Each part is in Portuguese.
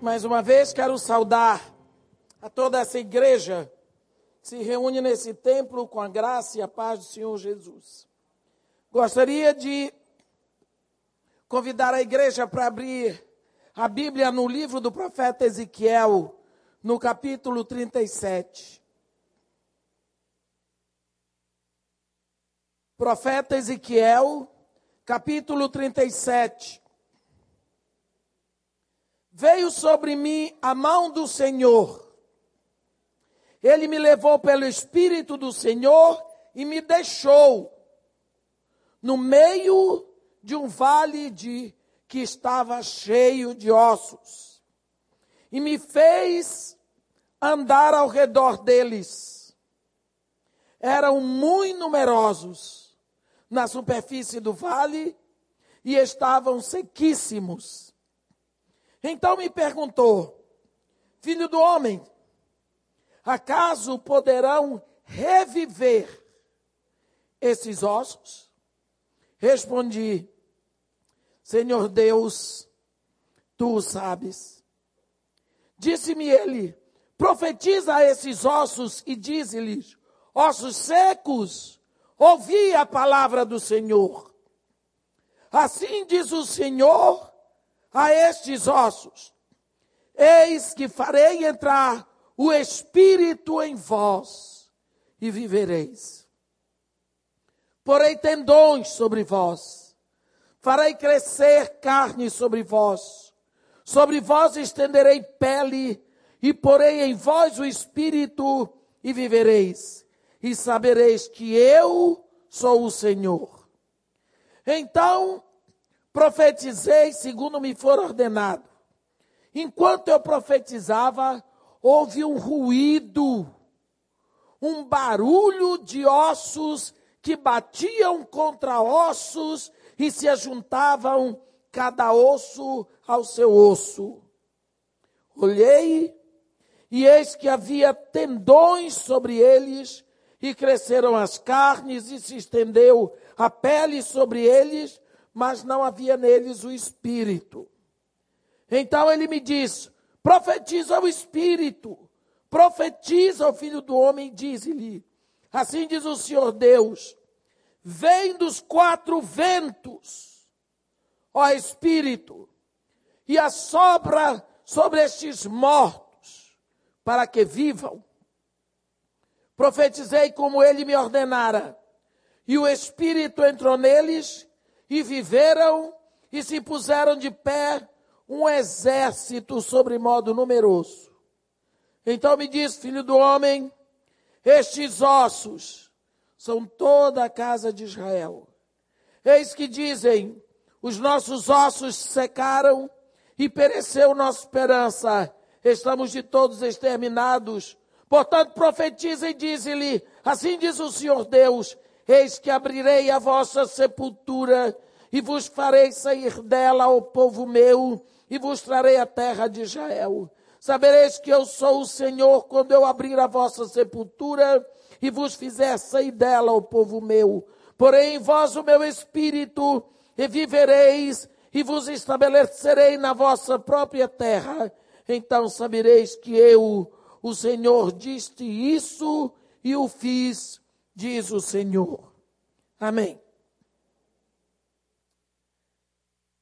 Mais uma vez quero saudar a toda essa igreja que se reúne nesse templo com a graça e a paz do Senhor Jesus. Gostaria de convidar a igreja para abrir a Bíblia no livro do profeta Ezequiel, no capítulo 37. Profeta Ezequiel, capítulo 37. Veio sobre mim a mão do Senhor. Ele me levou pelo Espírito do Senhor e me deixou no meio de um vale de que estava cheio de ossos. E me fez andar ao redor deles. Eram muito numerosos na superfície do vale e estavam sequíssimos então me perguntou: Filho do homem, acaso poderão reviver esses ossos? Respondi: Senhor Deus, tu o sabes. Disse-me ele: Profetiza a esses ossos e dize-lhes: Ossos secos, ouvi a palavra do Senhor. Assim diz o Senhor a estes ossos: Eis que farei entrar o Espírito em vós e vivereis. Porei tendões sobre vós, farei crescer carne sobre vós, sobre vós estenderei pele e porei em vós o Espírito e vivereis, e sabereis que eu sou o Senhor. Então profetizei segundo me for ordenado. Enquanto eu profetizava, houve um ruído, um barulho de ossos que batiam contra ossos e se ajuntavam cada osso ao seu osso. Olhei e eis que havia tendões sobre eles e cresceram as carnes e se estendeu a pele sobre eles mas não havia neles o Espírito. Então ele me diz: profetiza o Espírito, profetiza o Filho do Homem, diz-lhe: assim diz o Senhor Deus, vem dos quatro ventos, ó Espírito, e assopra sobre estes mortos, para que vivam. Profetizei como ele me ordenara, e o Espírito entrou neles, e viveram e se puseram de pé um exército sobre modo numeroso. Então me diz, filho do homem, estes ossos são toda a casa de Israel. Eis que dizem, os nossos ossos secaram e pereceu nossa esperança. Estamos de todos exterminados. Portanto, profetiza e diz-lhe, assim diz o Senhor Deus, Eis que abrirei a vossa sepultura e vos farei sair dela, o povo meu, e vos trarei a terra de Israel. Sabereis que eu sou o Senhor quando eu abrir a vossa sepultura e vos fizer sair dela, o povo meu. Porém vós o meu espírito, e vivereis, e vos estabelecerei na vossa própria terra. Então sabereis que eu, o Senhor, disse isso e o fiz diz o Senhor. Amém.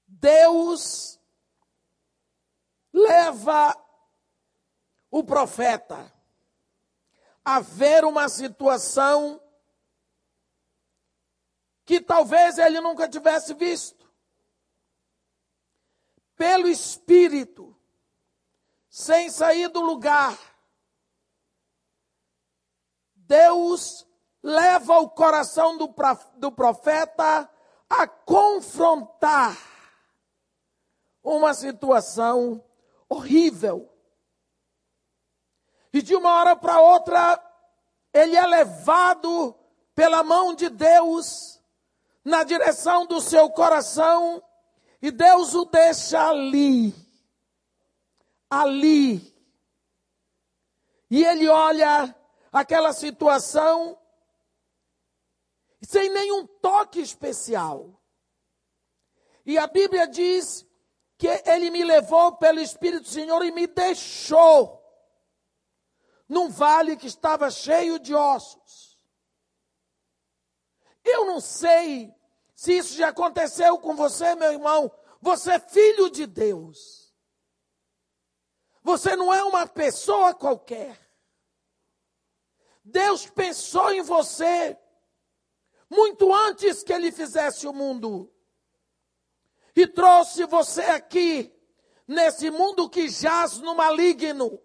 Deus leva o profeta a ver uma situação que talvez ele nunca tivesse visto. Pelo Espírito, sem sair do lugar, Deus leva o coração do, profeta a confrontar uma situação horrível. E de uma hora para outra, ele é levado pela mão de Deus na direção do seu coração e Deus o deixa ali. Ali. E ele olha aquela situação sem nenhum toque especial. E a Bíblia diz que ele me levou pelo Espírito do Senhor e me deixou num vale que estava cheio de ossos. Eu não sei se isso já aconteceu com você, meu irmão. Você é filho de Deus. Você não é uma pessoa qualquer. Deus pensou em você muito antes que ele fizesse o mundo. E trouxe você aqui, nesse mundo que jaz no maligno,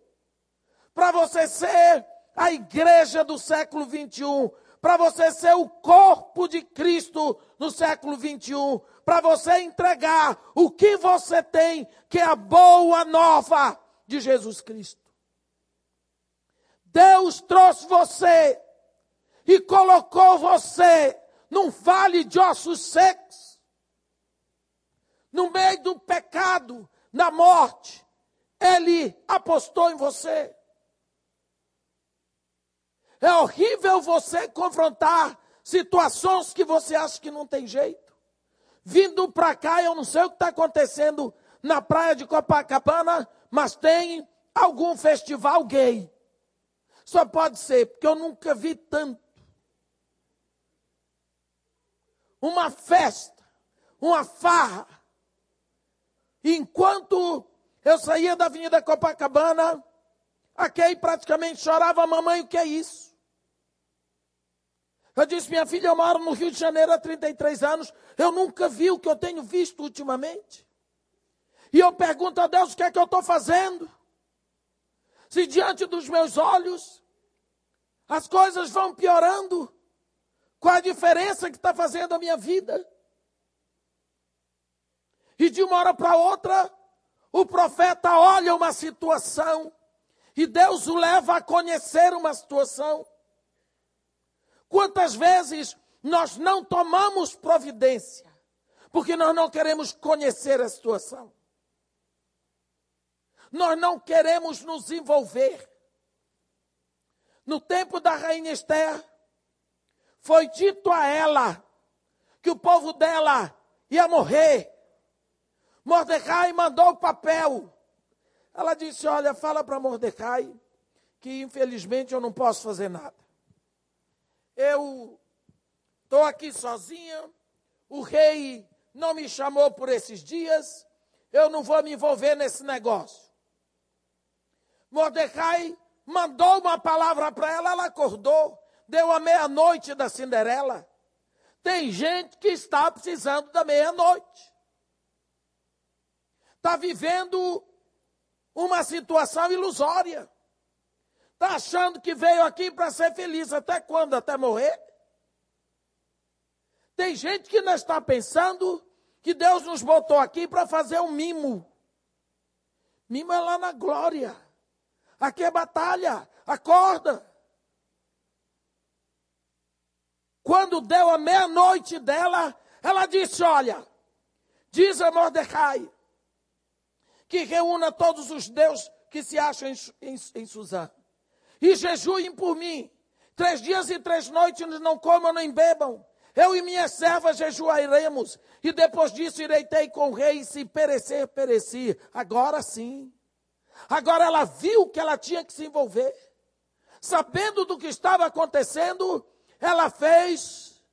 para você ser a igreja do século 21, para você ser o corpo de Cristo no século 21, para você entregar o que você tem, que é a boa nova de Jesus Cristo. Deus trouxe você e colocou você num vale de ossos secos, no meio do pecado, na morte. Ele apostou em você. É horrível você confrontar situações que você acha que não tem jeito. Vindo para cá, eu não sei o que está acontecendo na praia de Copacabana, mas tem algum festival gay. Só pode ser, porque eu nunca vi tanto. Uma festa, uma farra. Enquanto eu saía da Avenida Copacabana, a Kay praticamente chorava, mamãe, o que é isso? Eu disse, minha filha, eu moro no Rio de Janeiro há 33 anos, eu nunca vi o que eu tenho visto ultimamente. E eu pergunto a Deus o que é que eu estou fazendo. Se diante dos meus olhos as coisas vão piorando, qual a diferença que está fazendo a minha vida? E de uma hora para outra, o profeta olha uma situação e Deus o leva a conhecer uma situação. Quantas vezes nós não tomamos providência porque nós não queremos conhecer a situação? Nós não queremos nos envolver. No tempo da rainha Esther, foi dito a ela que o povo dela ia morrer. Mordecai mandou o papel. Ela disse: Olha, fala para Mordecai que infelizmente eu não posso fazer nada eu estou aqui sozinha, o rei não me chamou por esses dias, eu não vou me envolver nesse negócio. Mordecai mandou uma palavra para ela, ela acordou, deu a meia-noite da Cinderela. Tem gente que está precisando da meia-noite. Está vivendo uma situação ilusória. Está achando que veio aqui para ser feliz até quando? Até morrer? Tem gente que não está pensando que Deus nos botou aqui para fazer um mimo. Mimo é lá na glória. Aqui é batalha. Acorda. Quando deu a meia-noite dela, ela disse: Olha, diz a Mordecai que reúna todos os deuses que se acham em, em, em Suzã e jejuem por mim. Três dias e três noites não comam nem bebam. Eu e minha serva jejuaremos, e depois disso irei ter com o rei, e se perecer, pereci. Agora sim. Agora ela viu que ela tinha que se envolver. Sabendo do que estava acontecendo, ela fez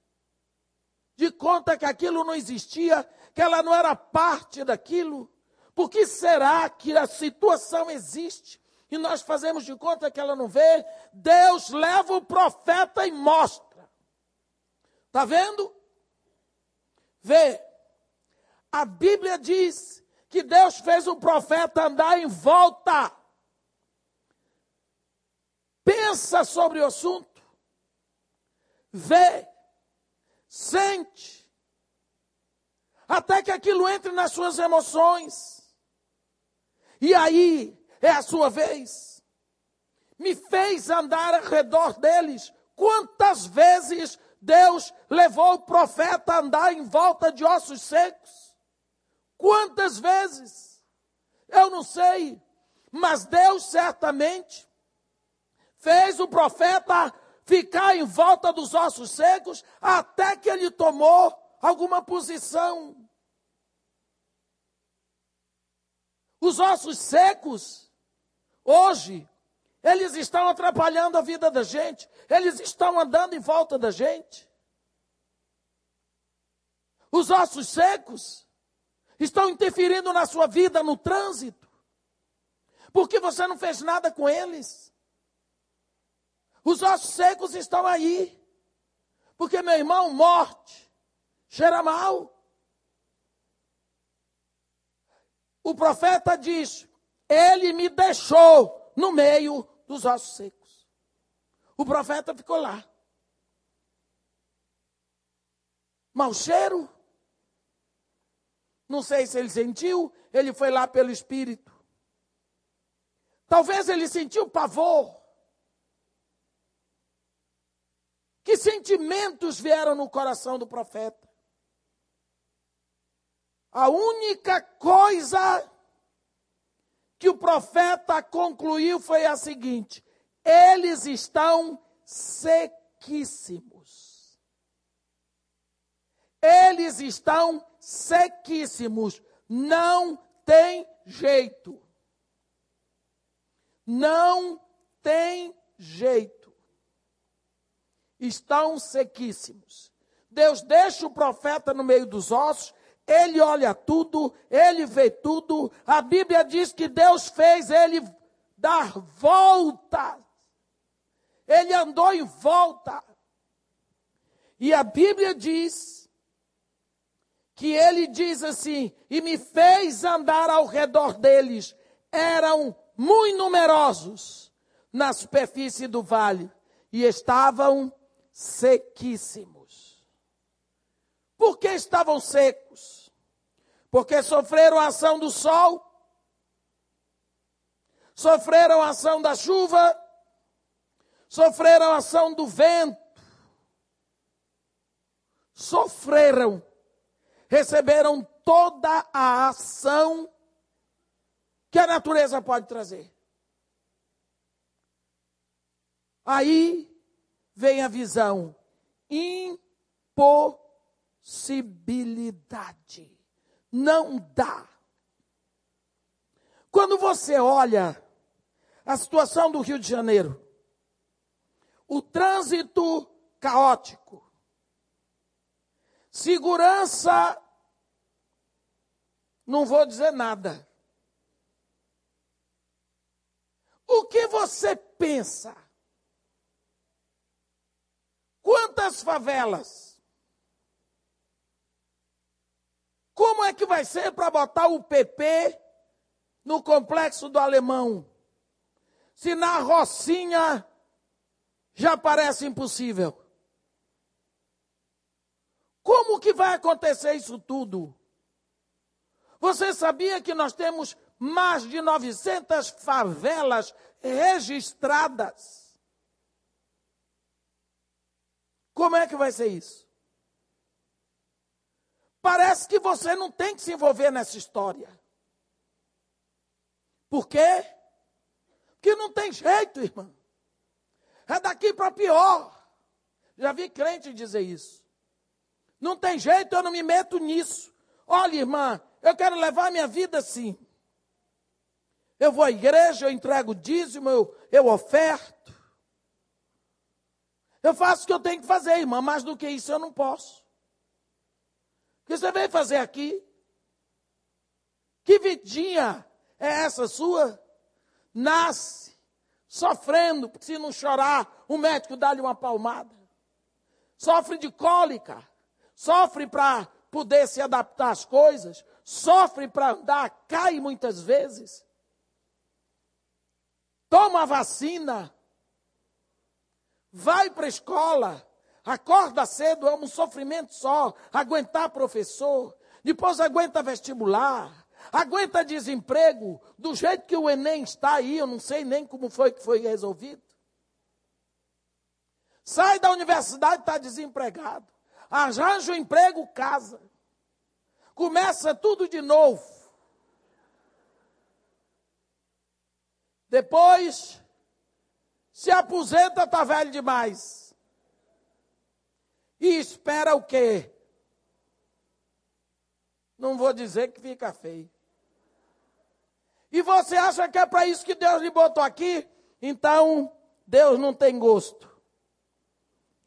de conta que aquilo não existia, que ela não era parte daquilo. Por que será que a situação existe? e nós fazemos de conta que ela não vê, Deus leva o profeta e mostra. Está vendo? Vê. A Bíblia diz que Deus fez o profeta andar em volta. Pensa sobre o assunto. Vê. Sente. Até que aquilo entre nas suas emoções. E aí, é a sua vez. Me fez andar ao redor deles. Quantas vezes Deus levou o profeta a andar em volta de ossos secos? Quantas vezes? Eu não sei, mas Deus certamente fez o profeta ficar em volta dos ossos secos até que ele tomou alguma posição. Os ossos secos, hoje, eles estão atrapalhando a vida da gente, eles estão andando em volta da gente. Os ossos secos estão interferindo na sua vida no trânsito, porque você não fez nada com eles. Os ossos secos estão aí, porque, meu irmão, morte cheira mal. O profeta diz: Ele me deixou no meio dos ossos secos. O profeta ficou lá. Mau cheiro. Não sei se ele sentiu, ele foi lá pelo Espírito. Talvez ele sentiu pavor. Que sentimentos vieram no coração do profeta? A única coisa que o profeta concluiu foi a seguinte: eles estão sequíssimos. Eles estão sequíssimos. Não tem jeito. Não tem jeito. Estão sequíssimos. Deus deixa o profeta no meio dos ossos ele olha tudo, ele vê tudo. A Bíblia diz que Deus fez ele dar voltas. Ele andou em volta. E a Bíblia diz que ele diz assim: e me fez andar ao redor deles. Eram muito numerosos na superfície do vale e estavam sequíssimos. Por que estavam secos? Porque sofreram a ação do sol, sofreram a ação da chuva, sofreram a ação do vento, sofreram, receberam toda a ação que a natureza pode trazer. Aí vem a visão impossível possibilidade. Não dá. Quando você olha a situação do Rio de Janeiro, o trânsito caótico, segurança, não vou dizer nada. O que você pensa? Quantas favelas? Como é que vai ser para botar o PP no complexo do alemão? Se na Rocinha já parece impossível. Como que vai acontecer isso tudo? Você sabia que nós temos mais de 900 favelas registradas? Como é que vai ser isso? Parece que você não tem que se envolver nessa história. Por quê? Porque não tem jeito, irmão. É daqui para pior. Já vi crente dizer isso. Não tem jeito, eu não me meto nisso. Olha, irmã, eu quero levar minha vida assim. Eu vou à igreja, eu entrego dízimo, eu, eu oferto. Eu faço o que eu tenho que fazer, irmã, mais do que isso eu não posso que você veio fazer aqui? Que vidinha é essa sua? Nasce sofrendo, porque se não chorar, o médico dá-lhe uma palmada. Sofre de cólica, sofre para poder se adaptar às coisas, sofre para andar, cai muitas vezes. Toma a vacina, vai para a escola, Acorda cedo é um sofrimento só. Aguentar professor, depois aguenta vestibular, aguenta desemprego. Do jeito que o Enem está aí, eu não sei nem como foi que foi resolvido. Sai da universidade, está desempregado. Arranja um emprego, casa. Começa tudo de novo. Depois, se aposenta, está velho demais. E espera o quê? Não vou dizer que fica feio. e você acha que é para isso que Deus lhe botou aqui, então Deus não tem gosto.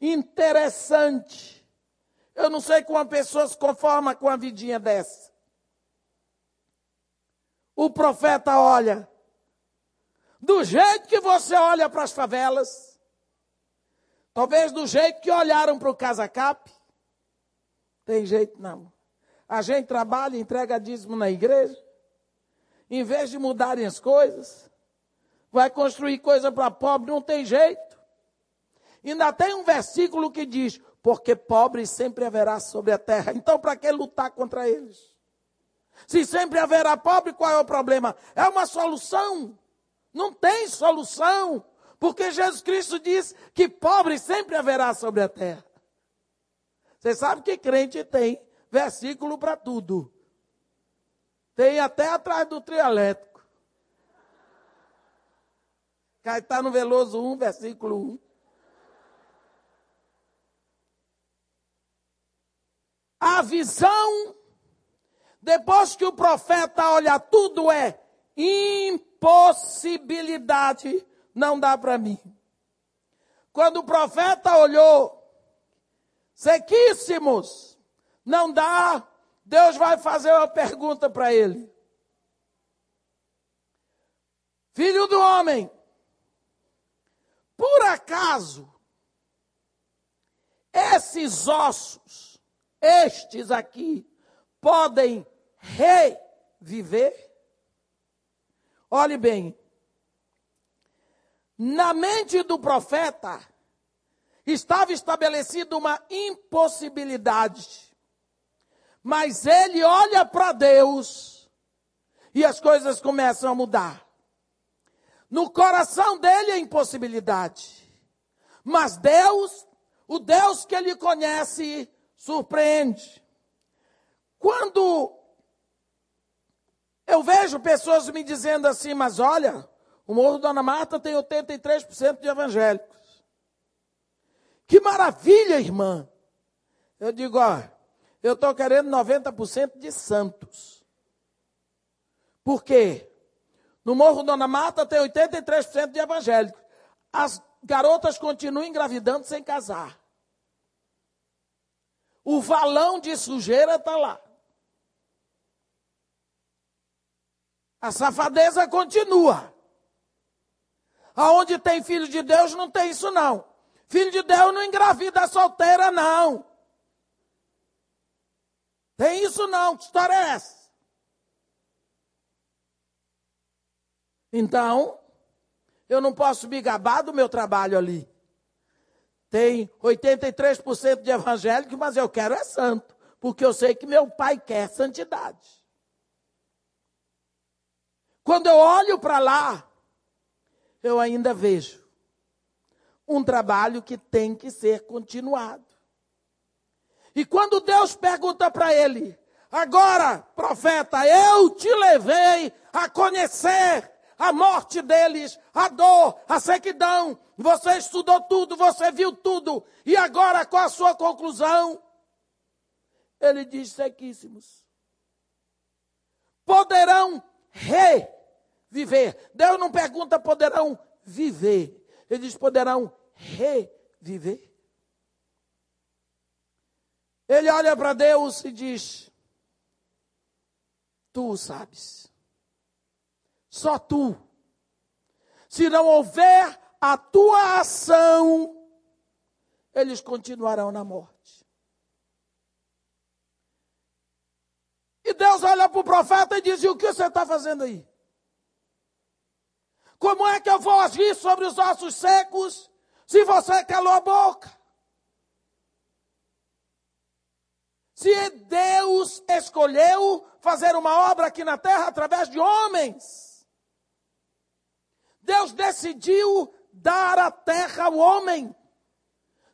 Interessante. Eu não sei como uma pessoa se conforma com uma vidinha dessa. O profeta olha, do jeito que você olha para as favelas, talvez do jeito que olharam para o Casacap, tem jeito não. A gente trabalha, entrega dízimo na igreja, em vez de mudarem as coisas, vai construir coisa para pobre, não tem jeito. Ainda tem um versículo que diz: porque pobre sempre haverá sobre a terra. Então, para que lutar contra eles? Se sempre haverá pobre, qual é o problema? É uma solução. Não tem solução. Porque Jesus Cristo diz que pobre sempre haverá sobre a terra. Você sabe que crente tem versículo para tudo. Tem até atrás do trio elétrico. Caetano Veloso 1, versículo 1. A visão, depois que o profeta olha tudo, é impossibilidade, não dá para mim. Quando o profeta olhou, sequíssimos, não dá, Deus vai fazer uma pergunta para ele. Filho do homem, por acaso esses ossos, estes aqui, podem reviver? Olhe bem, na mente do profeta estava estabelecida uma impossibilidade. Mas ele olha para Deus e as coisas começam a mudar. No coração dele é impossibilidade. Mas Deus, o Deus que ele conhece, surpreende. Quando eu vejo pessoas me dizendo assim, mas olha, o Morro Dona Marta tem 83% de evangélicos. Que maravilha, irmã. Eu digo, ó, eu estou querendo 90% de santos. Por quê? No Morro Dona Mata tem 83% de evangélicos. As garotas continuam engravidando sem casar. O valão de sujeira está lá. A safadeza continua. Aonde tem filho de Deus não tem isso não. Filho de Deus não engravida solteira não. Tem isso não, que história é essa? Então, eu não posso me gabar do meu trabalho ali. Tem 83% de evangélicos, mas eu quero é santo, porque eu sei que meu pai quer santidade. Quando eu olho para lá, eu ainda vejo um trabalho que tem que ser continuado. E quando Deus pergunta para ele, agora, profeta, eu te levei a conhecer a morte deles, a dor, a sequidão. Você estudou tudo, você viu tudo. E agora, qual a sua conclusão? Ele diz: sequíssimos. Poderão reviver. Deus não pergunta, poderão viver. Ele diz: poderão reviver. Ele olha para Deus e diz: Tu sabes. Só tu. Se não houver a tua ação, eles continuarão na morte. E Deus olha para o profeta e diz: E o que você está fazendo aí? Como é que eu vou agir sobre os ossos secos se você calou a boca? Se Deus escolheu fazer uma obra aqui na terra através de homens, Deus decidiu dar a terra ao homem.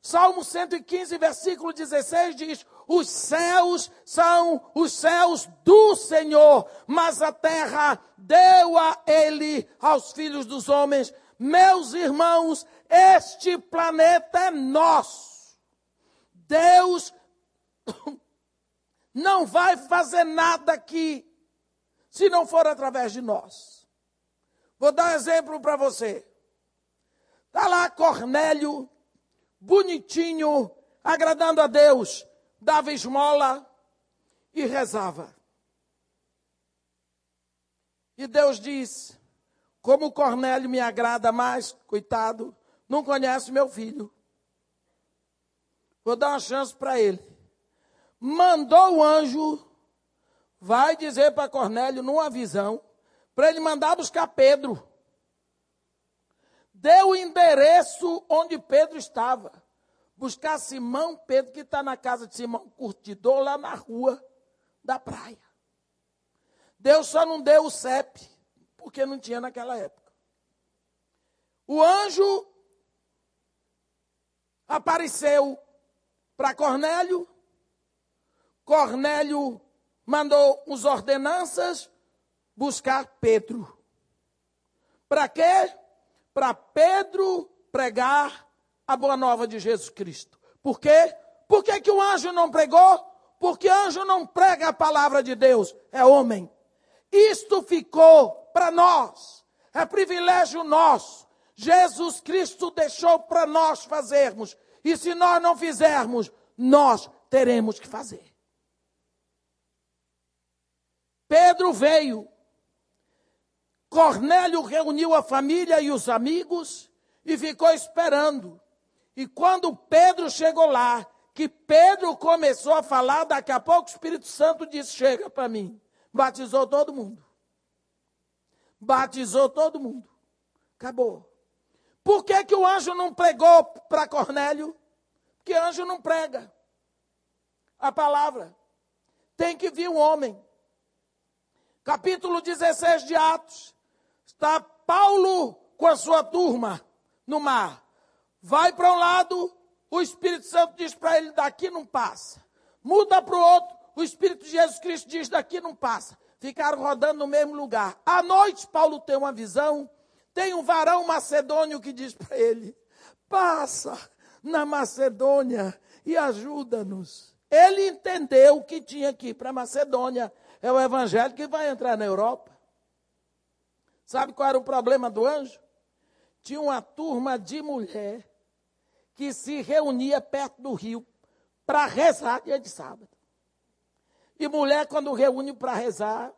Salmo 115, versículo 16 diz: Os céus são os céus do Senhor, mas a terra deu a ele, aos filhos dos homens. Meus irmãos, este planeta é nosso. Deus não vai fazer nada aqui se não for através de nós. Vou dar um exemplo para você. Está lá Cornélio, bonitinho, agradando a Deus, dava esmola e rezava. E Deus diz: Como Cornélio me agrada mais, coitado, não conhece meu filho. Vou dar uma chance para ele. Mandou o anjo, vai dizer para Cornélio, numa visão, para ele mandar buscar Pedro deu o endereço onde Pedro estava. Buscar Simão Pedro, que está na casa de Simão Curtidor, lá na rua da praia. Deus só não deu o CEP, porque não tinha naquela época. O anjo apareceu para Cornélio. Cornélio mandou os ordenanças buscar Pedro. Para quê? para Pedro pregar a boa nova de Jesus Cristo. Por quê? Por que, que o anjo não pregou? Porque anjo não prega a palavra de Deus, é homem. Isto ficou para nós, é privilégio nosso. Jesus Cristo deixou para nós fazermos. E se nós não fizermos, nós teremos que fazer. Pedro veio Cornélio reuniu a família e os amigos e ficou esperando. E quando Pedro chegou lá, que Pedro começou a falar, daqui a pouco o Espírito Santo disse: Chega para mim. Batizou todo mundo. Batizou todo mundo. Acabou. Por que, que o anjo não pregou para Cornélio? Porque anjo não prega a palavra. Tem que vir um homem. Capítulo 16 de Atos. Está Paulo com a sua turma no mar. Vai para um lado, o Espírito Santo diz para ele: daqui não passa. Muda para o outro, o Espírito de Jesus Cristo diz: daqui não passa. Ficaram rodando no mesmo lugar. À noite, Paulo tem uma visão. Tem um varão macedônio que diz para ele: passa na Macedônia e ajuda-nos. Ele entendeu que tinha que ir para Macedônia. É o evangelho que vai entrar na Europa. Sabe qual era o problema do anjo? Tinha uma turma de mulher que se reunia perto do rio para rezar dia de sábado. E mulher, quando reúne para rezar,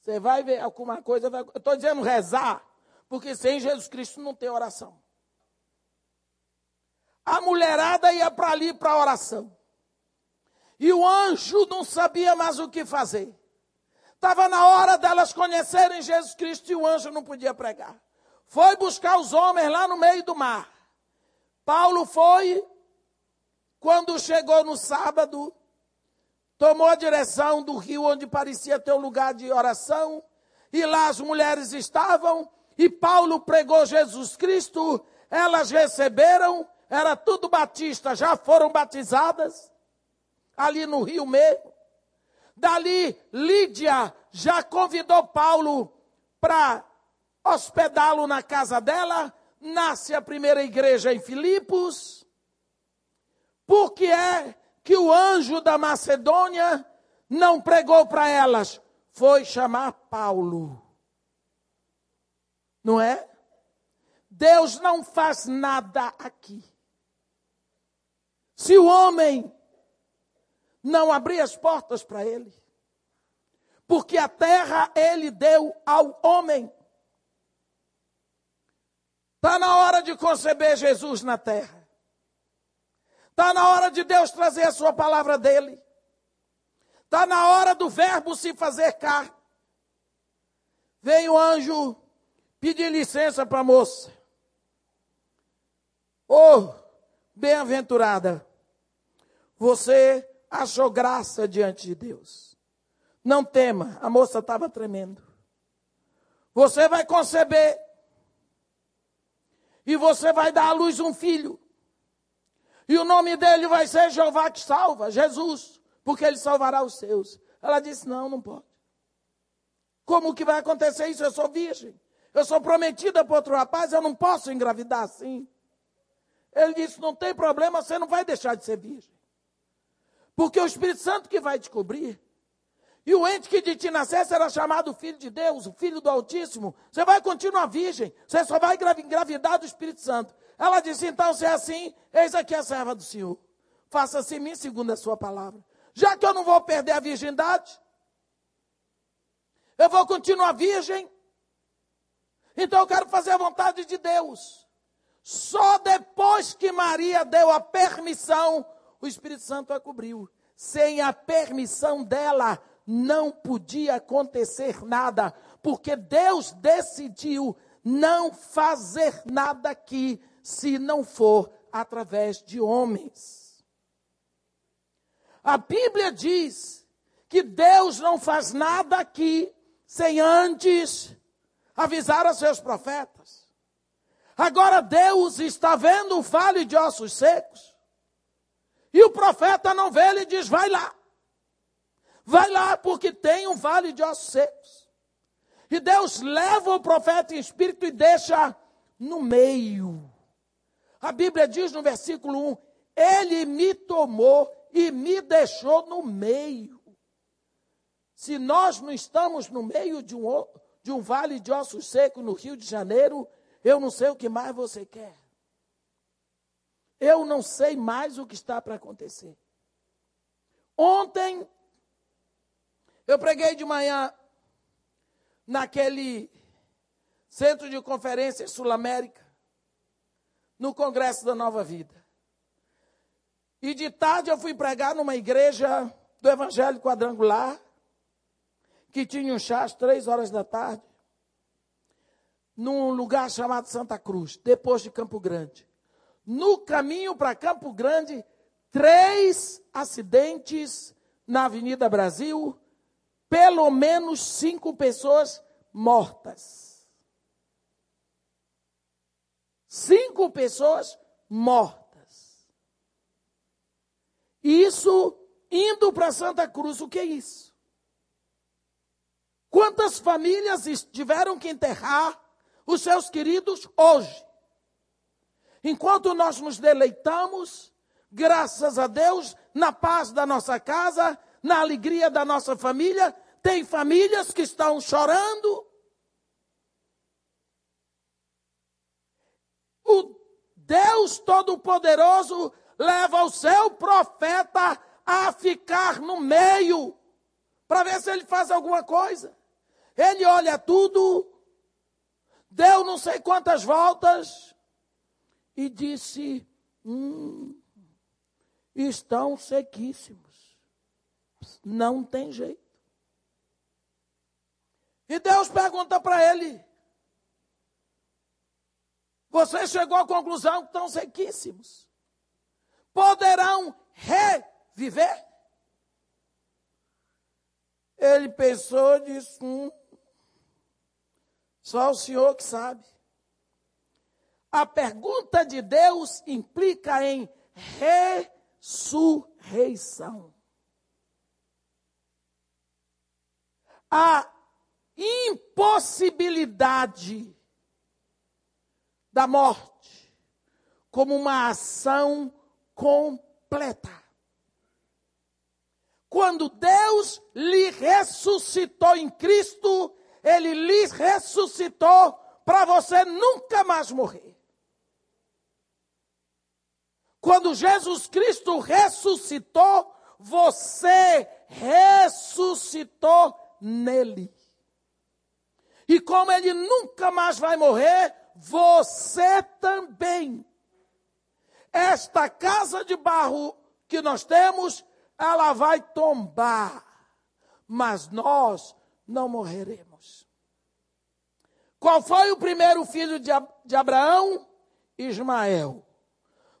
você vai ver alguma coisa. Vai... Eu estou dizendo rezar, porque sem Jesus Cristo não tem oração. A mulherada ia para ali para oração. E o anjo não sabia mais o que fazer. Estava na hora delas conhecerem Jesus Cristo e o anjo não podia pregar. Foi buscar os homens lá no meio do mar. Paulo foi, quando chegou no sábado, tomou a direção do rio onde parecia ter um lugar de oração, e lá as mulheres estavam, e Paulo pregou Jesus Cristo, elas receberam, era tudo batista, já foram batizadas, ali no rio mesmo. Dali, Lídia já convidou Paulo para hospedá-lo na casa dela. Nasce a primeira igreja em Filipos. Por que é que o anjo da Macedônia não pregou para elas? Foi chamar Paulo. Não é? Deus não faz nada aqui. Se o homem não abrir as portas para ele. Porque a terra ele deu ao homem. Está na hora de conceber Jesus na terra. Está na hora de Deus trazer a sua palavra dele. Está na hora do verbo se fazer carne. Veio o anjo pedir licença para a moça. Oh, bem-aventurada, você achou graça diante de Deus. Não tema, a moça estava tremendo. Você vai conceber. E você vai dar à luz um filho. E o nome dele vai ser Jeová que salva, Jesus, porque ele salvará os seus. Ela disse: Não, não pode. Como que vai acontecer isso? Eu sou virgem. Eu sou prometida para outro rapaz, eu não posso engravidar assim. Ele disse: Não tem problema, você não vai deixar de ser virgem. Porque o Espírito Santo que vai descobrir. E o ente que de ti nascesse era chamado Filho de Deus, o Filho do Altíssimo. Você vai continuar virgem, você só vai engravidar do Espírito Santo. Ela disse: então, se é assim, eis aqui a serva do Senhor. Faça-se em mim segundo a sua palavra. Já que eu não vou perder a virgindade, eu vou continuar virgem. Então eu quero fazer a vontade de Deus. Só depois que Maria deu a permissão, o Espírito Santo a cobriu. Sem a permissão dela, não podia acontecer nada, porque Deus decidiu não fazer nada aqui se não for através de homens. A Bíblia diz que Deus não faz nada aqui sem antes avisar a seus profetas. Agora Deus está vendo o vale de ossos secos. E o profeta não vê, ele diz: vai lá. Vai lá, porque tem um vale de ossos secos. E Deus leva o profeta em espírito e deixa no meio. A Bíblia diz no versículo 1: Ele me tomou e me deixou no meio. Se nós não estamos no meio de um, de um vale de ossos secos no Rio de Janeiro, eu não sei o que mais você quer. Eu não sei mais o que está para acontecer. Ontem, eu preguei de manhã naquele centro de conferência Sul-América, no Congresso da Nova Vida. E de tarde eu fui pregar numa igreja do Evangelho Quadrangular, que tinha um chá às três horas da tarde num lugar chamado Santa Cruz, depois de Campo Grande. No caminho para Campo Grande, três acidentes na Avenida Brasil, pelo menos cinco pessoas mortas. Cinco pessoas mortas. Isso indo para Santa Cruz, o que é isso? Quantas famílias tiveram que enterrar os seus queridos hoje. Enquanto nós nos deleitamos, graças a Deus, na paz da nossa casa, na alegria da nossa família, tem famílias que estão chorando. O Deus Todo-Poderoso leva o seu profeta a ficar no meio, para ver se ele faz alguma coisa. Ele olha tudo, deu não sei quantas voltas e disse: hum, estão sequíssimos. Não tem jeito. E Deus pergunta para ele: Você chegou à conclusão que estão sequíssimos? Poderão reviver? Ele pensou e disse: hum, só o Senhor que sabe. A pergunta de Deus implica em ressurreição. A impossibilidade da morte como uma ação completa. Quando Deus lhe ressuscitou em Cristo, ele lhe ressuscitou para você nunca mais morrer. Quando Jesus Cristo ressuscitou, você ressuscitou nele. E como ele nunca mais vai morrer, você também. Esta casa de barro que nós temos, ela vai tombar, mas nós não morreremos. Qual foi o primeiro filho de, de Abraão? Ismael.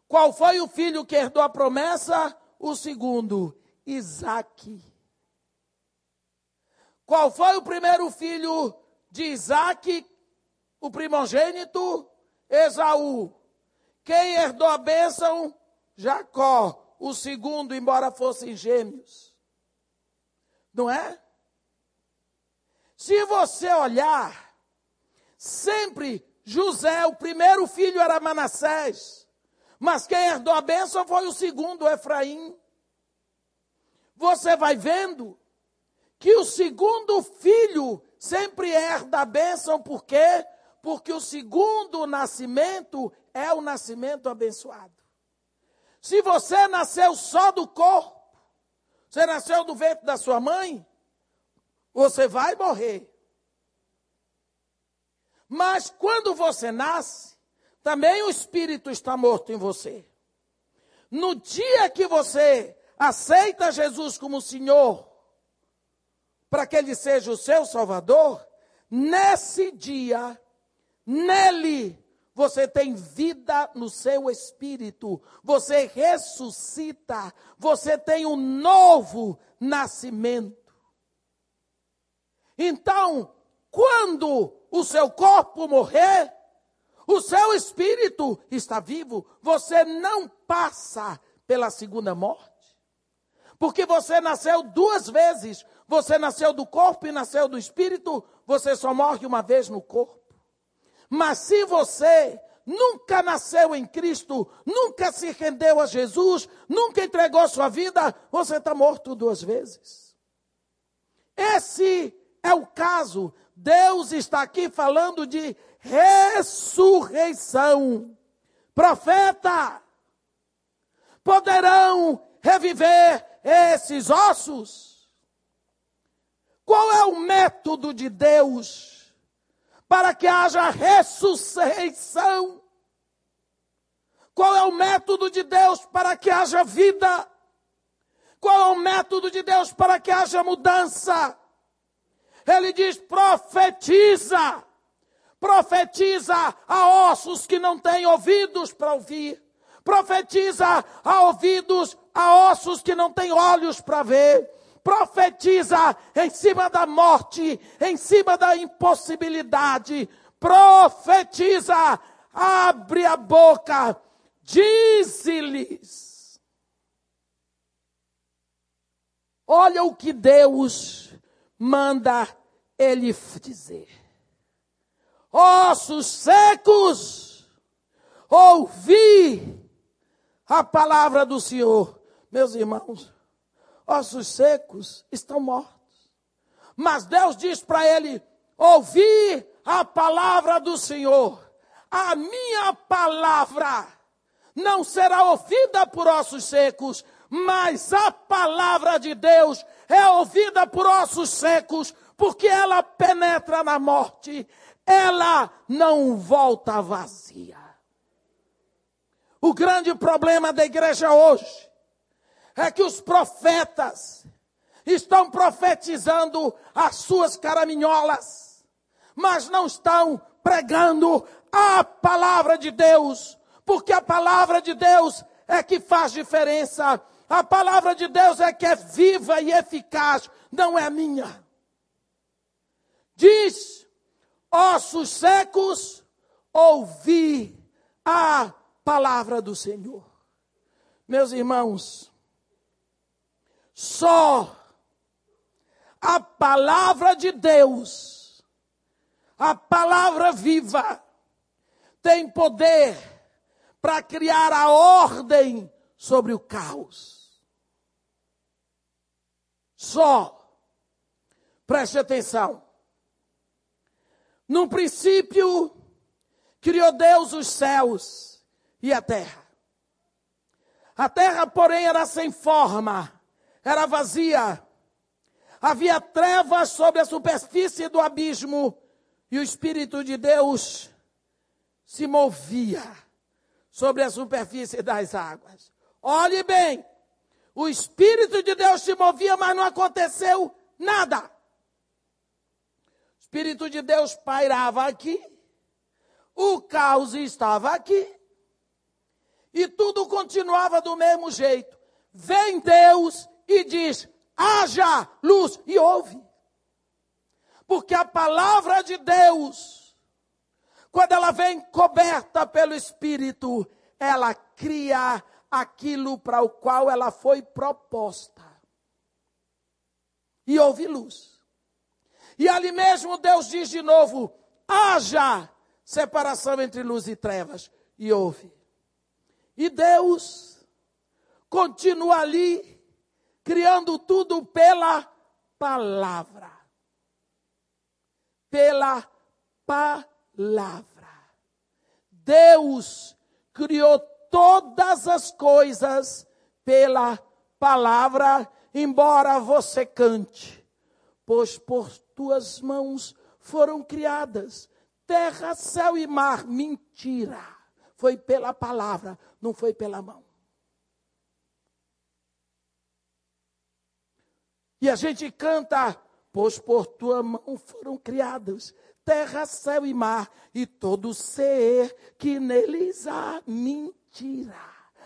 Qual foi o filho que herdou a promessa? O segundo, Isaac. Qual foi o primeiro filho de Isaac? O primogênito? Esaú. Quem herdou a bênção? Jacó. O segundo, embora fossem gêmeos. Não é? Se você olhar Sempre José, o primeiro filho era Manassés, mas quem herdou a bênção foi o segundo, Efraim. Você vai vendo que o segundo filho sempre herda a bênção, por quê? Porque o segundo nascimento é o nascimento abençoado. Se você nasceu só do corpo, você nasceu do ventre da sua mãe, você vai morrer. Mas quando você nasce, também o espírito está morto em você. No dia que você aceita Jesus como Senhor, para que Ele seja o seu Salvador, nesse dia, nele, você tem vida no seu espírito, você ressuscita, você tem um novo nascimento. Então, quando o seu corpo morrer, o seu espírito está vivo, você não passa pela segunda morte. Porque você nasceu duas vezes. Você nasceu do corpo e nasceu do espírito, você só morre uma vez no corpo. Mas se você nunca nasceu em Cristo, nunca se rendeu a Jesus, nunca entregou sua vida, você está morto duas vezes. Esse é o caso. Deus está aqui falando de ressurreição. Profeta, poderão reviver esses ossos? Qual é o método de Deus para que haja ressurreição? Qual é o método de Deus para que haja vida? Qual é o método de Deus para que haja mudança? Ele diz: profetiza, profetiza a ossos que não têm ouvidos para ouvir, profetiza a ouvidos, a ossos que não têm olhos para ver, profetiza em cima da morte, em cima da impossibilidade, profetiza, abre a boca, dize-lhes. Olha o que Deus manda ele dizer: Ossos secos, ouvi a palavra do Senhor. Meus irmãos, ossos secos estão mortos. Mas Deus diz para ele: ouvi a palavra do Senhor. A minha palavra não será ouvida por ossos secos, mas a palavra de Deus é ouvida por ossos secos, porque ela penetra na morte, ela não volta vazia. O grande problema da igreja hoje é que os profetas estão profetizando as suas caraminholas, mas não estão pregando a palavra de Deus, porque a palavra de Deus é que faz diferença. A palavra de Deus é que é viva e eficaz, não é minha. Diz: ossos secos, ouvi a palavra do Senhor. Meus irmãos, só a palavra de Deus, a palavra viva, tem poder para criar a ordem sobre o caos. Só. Preste atenção. No princípio, criou Deus os céus e a terra. A terra, porém, era sem forma, era vazia. Havia trevas sobre a superfície do abismo e o Espírito de Deus se movia sobre a superfície das águas. Olhe bem, o Espírito de Deus se movia, mas não aconteceu nada. O Espírito de Deus pairava aqui, o caos estava aqui, e tudo continuava do mesmo jeito. Vem Deus e diz: haja luz, e ouve. Porque a palavra de Deus, quando ela vem coberta pelo Espírito, ela cria aquilo para o qual ela foi proposta. E houve luz. E ali mesmo Deus diz de novo: haja separação entre luz e trevas. E houve. E Deus continua ali, criando tudo pela palavra. Pela palavra. Deus criou todas as coisas pela palavra, embora você cante, pois por tuas mãos foram criadas terra, céu e mar. Mentira. Foi pela palavra, não foi pela mão. E a gente canta, pois por tua mão foram criados terra, céu e mar, e todo ser que neles há mentira.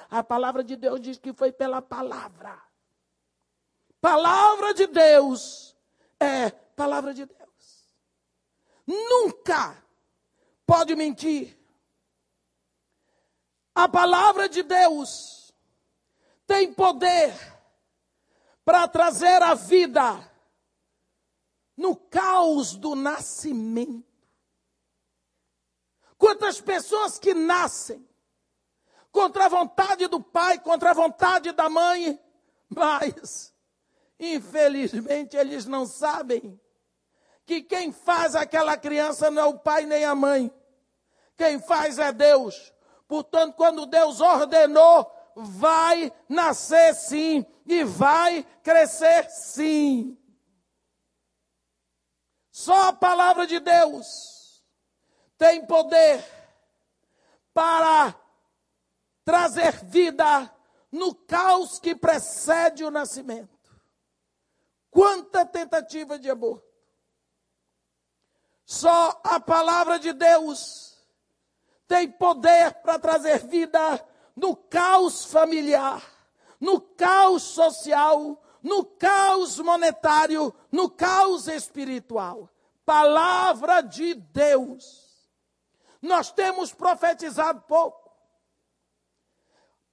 A palavra de Deus diz que foi pela palavra. Palavra de Deus é palavra de Deus. Nunca pode mentir. A palavra de Deus tem poder para trazer a vida no caos do nascimento. Quantas pessoas que nascem contra a vontade do pai, contra a vontade da mãe, mas, infelizmente, eles não sabem que quem faz aquela criança não é o pai nem a mãe. Quem faz é Deus. Portanto, quando Deus ordenou, vai nascer sim e vai crescer sim. Só a palavra de Deus tem poder para trazer vida no caos que precede o nascimento. Quanta tentativa de aborto. Só a palavra de Deus tem poder para trazer vida no caos familiar, no caos social, no caos monetário, no caos espiritual. Palavra de Deus. Nós temos profetizado pouco.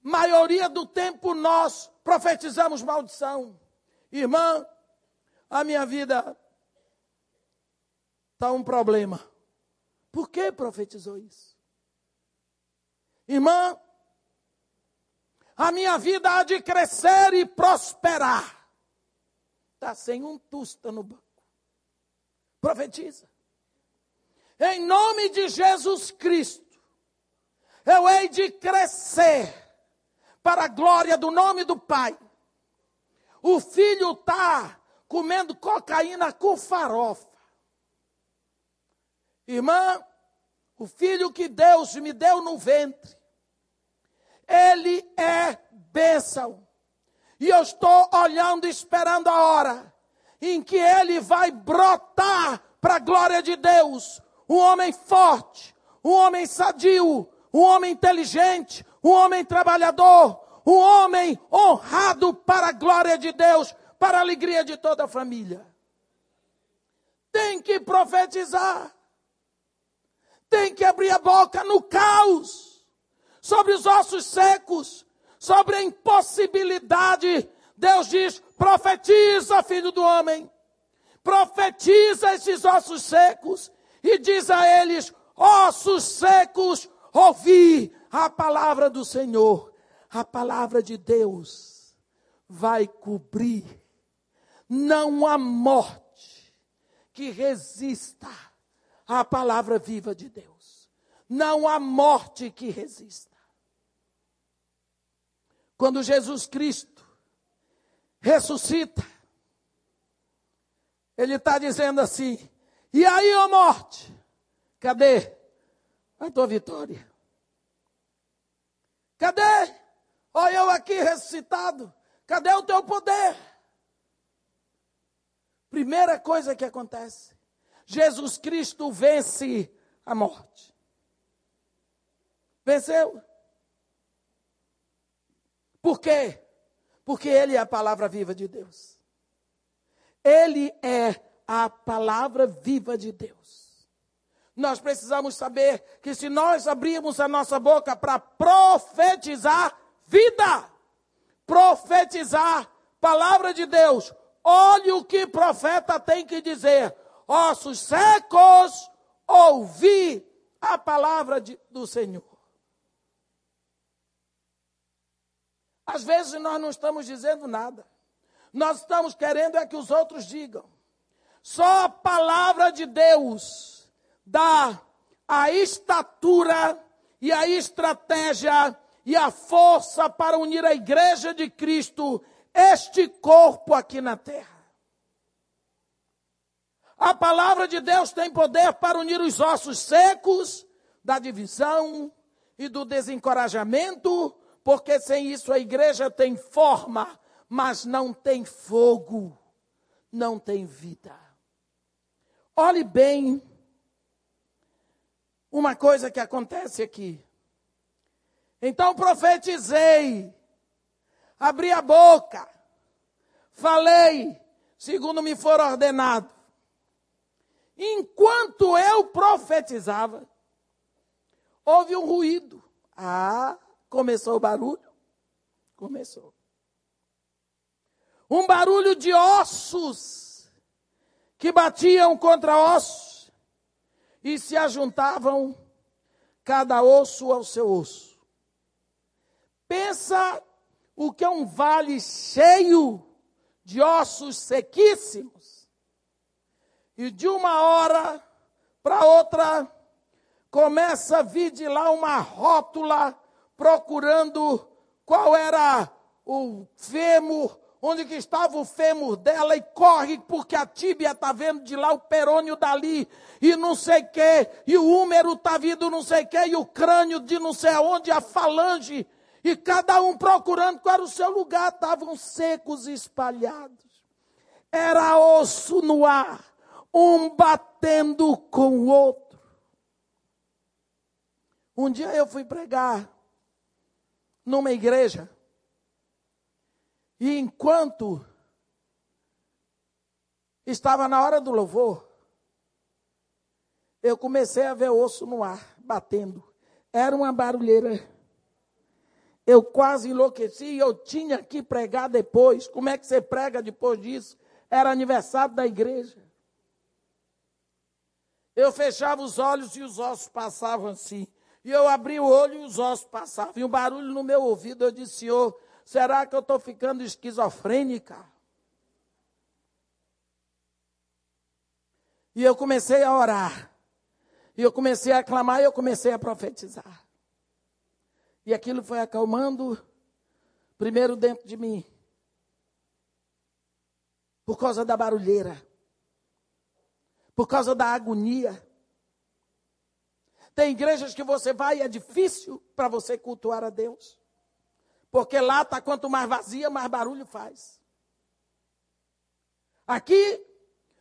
Maioria do tempo nós profetizamos maldição. Irmã, a minha vida está um problema. Por que profetizou isso? Irmã, a minha vida há de crescer e prosperar. Está sem um tusta no banco. Profetiza. Em nome de Jesus Cristo, eu hei de crescer para a glória do nome do Pai. O filho está comendo cocaína com farofa. Irmã, o filho que Deus me deu no ventre, ele é bênção. E eu estou olhando, esperando a hora em que ele vai brotar para a glória de Deus. Um homem forte, um homem sadio, um homem inteligente, um homem trabalhador, um homem honrado para a glória de Deus, para a alegria de toda a família. Tem que profetizar tem que abrir a boca no caos, sobre os ossos secos, sobre a impossibilidade. Deus diz: profetiza, filho do homem, profetiza esses ossos secos, e diz a eles: ossos secos, ouvi a palavra do Senhor, a palavra de Deus vai cobrir. Não há morte que resista à palavra viva de Deus. Não há morte que resista. Quando Jesus Cristo ressuscita, ele está dizendo assim: e aí, ó morte, cadê a tua vitória? Cadê? Olha eu aqui ressuscitado, cadê o teu poder? Primeira coisa que acontece, Jesus Cristo vence a morte. Venceu. Por quê? Porque Ele é a palavra viva de Deus. Ele é a palavra viva de Deus. Nós precisamos saber que se nós abrirmos a nossa boca para profetizar vida, profetizar palavra de Deus, olhe o que profeta tem que dizer ossos secos, ouvi a palavra de, do Senhor. Às vezes nós não estamos dizendo nada. Nós estamos querendo é que os outros digam. Só a palavra de Deus dá a estatura e a estratégia e a força para unir a igreja de Cristo, este corpo aqui na terra. A palavra de Deus tem poder para unir os ossos secos da divisão e do desencorajamento, porque sem isso a igreja tem forma, mas não tem fogo, não tem vida. Olhe bem uma coisa que acontece aqui. Então profetizei, abri a boca, falei, segundo me for ordenado. Enquanto eu profetizava, houve um ruído. Ah, começou o barulho? Começou. Um barulho de ossos que batiam contra ossos e se ajuntavam cada osso ao seu osso. Pensa o que é um vale cheio de ossos sequíssimos. E de uma hora para outra, começa a vir de lá uma rótula procurando qual era o fêmur, onde que estava o fêmur dela, e corre porque a tíbia está vendo de lá, o perônio dali, e não sei o que, e o húmero está vindo não sei o que, e o crânio de não sei aonde, a falange, e cada um procurando qual era o seu lugar, estavam secos e espalhados. Era osso no ar, um batendo com o outro. Um dia eu fui pregar numa igreja, e enquanto estava na hora do louvor, eu comecei a ver osso no ar, batendo. Era uma barulheira eu quase enlouqueci, eu tinha que pregar depois. Como é que você prega depois disso? Era aniversário da igreja. Eu fechava os olhos e os ossos passavam assim. E eu abria o olho e os ossos passavam. E um barulho no meu ouvido, eu disse, Senhor, será que eu estou ficando esquizofrênica? E eu comecei a orar. E eu comecei a clamar e eu comecei a profetizar. E aquilo foi acalmando, primeiro dentro de mim, por causa da barulheira, por causa da agonia. Tem igrejas que você vai e é difícil para você cultuar a Deus. Porque lá está quanto mais vazia, mais barulho faz. Aqui,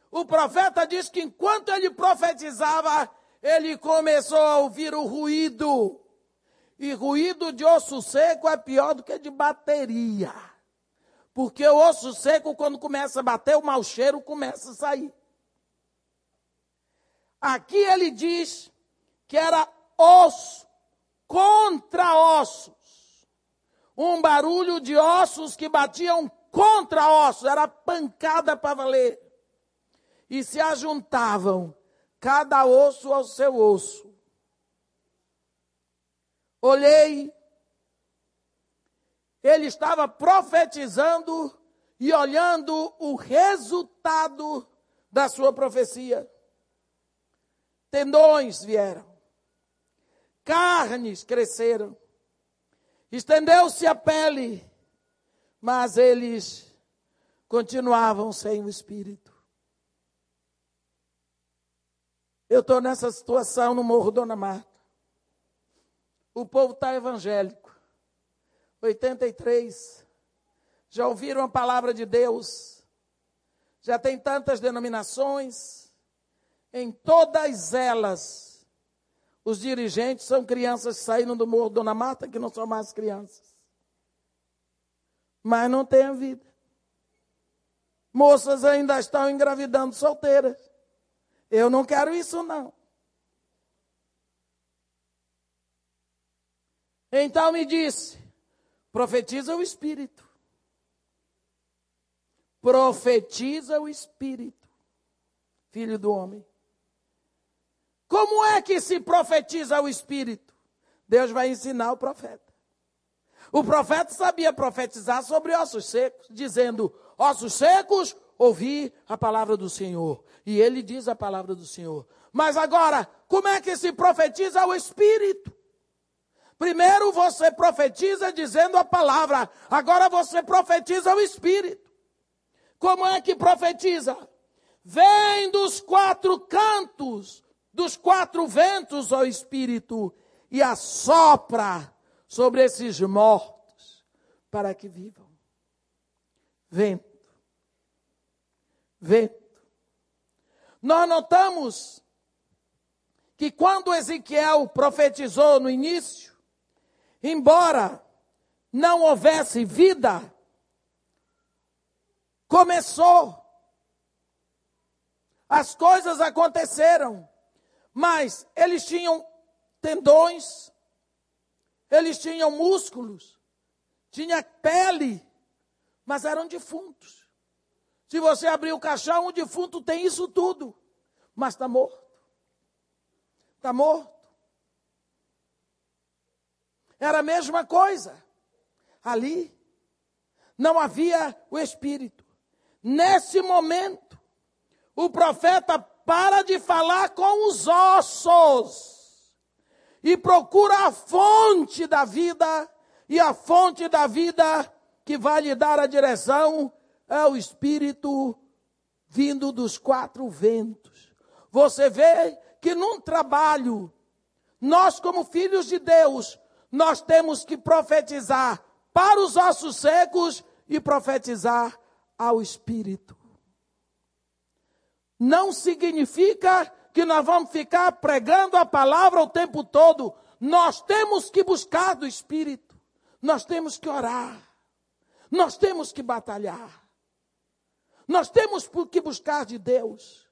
o profeta diz que enquanto ele profetizava, ele começou a ouvir o ruído e ruído de osso seco é pior do que de bateria. Porque o osso seco, quando começa a bater, o mau cheiro começa a sair. Aqui ele diz que era osso contra ossos. Um barulho de ossos que batiam contra ossos, era pancada para valer. E se ajuntavam, cada osso ao seu osso olhei, ele estava profetizando e olhando o resultado da sua profecia. Tendões vieram, carnes cresceram, estendeu-se a pele, mas eles continuavam sem o espírito. Eu estou nessa situação no Morro Dona Marta. O povo está evangélico. 83. Já ouviram a palavra de Deus? Já tem tantas denominações. Em todas elas, os dirigentes são crianças saíram do Morro Dona Mata, que não são mais crianças. Mas não tem a vida. Moças ainda estão engravidando solteiras. Eu não quero isso, não. Então me disse: profetiza o Espírito. Profetiza o Espírito, filho do homem. Como é que se profetiza o Espírito? Deus vai ensinar o profeta. O profeta sabia profetizar sobre ossos secos, dizendo: Ossos secos, ouvi a palavra do Senhor. E ele diz a palavra do Senhor. Mas agora, como é que se profetiza o Espírito? Primeiro você profetiza dizendo a palavra, agora você profetiza o Espírito. Como é que profetiza? Vem dos quatro cantos, dos quatro ventos, ó Espírito, e assopra sobre esses mortos para que vivam. Vento. Vento. Nós notamos que quando Ezequiel profetizou no início, embora não houvesse vida, começou. As coisas aconteceram, mas eles tinham tendões, eles tinham músculos, tinha pele, mas eram defuntos. Se você abrir o caixão, o defunto tem isso tudo, mas está morto. Está morto. Era a mesma coisa. Ali não havia o Espírito. Nesse momento, o profeta para de falar com os ossos e procura a fonte da vida, e a fonte da vida que vai lhe dar a direção é o Espírito vindo dos quatro ventos. Você vê que num trabalho, nós, como filhos de Deus, nós temos que profetizar para os ossos secos e profetizar ao Espírito. Não significa que nós vamos ficar pregando a palavra o tempo todo. Nós temos que buscar do Espírito. Nós temos que orar. Nós temos que batalhar. Nós temos que buscar de Deus.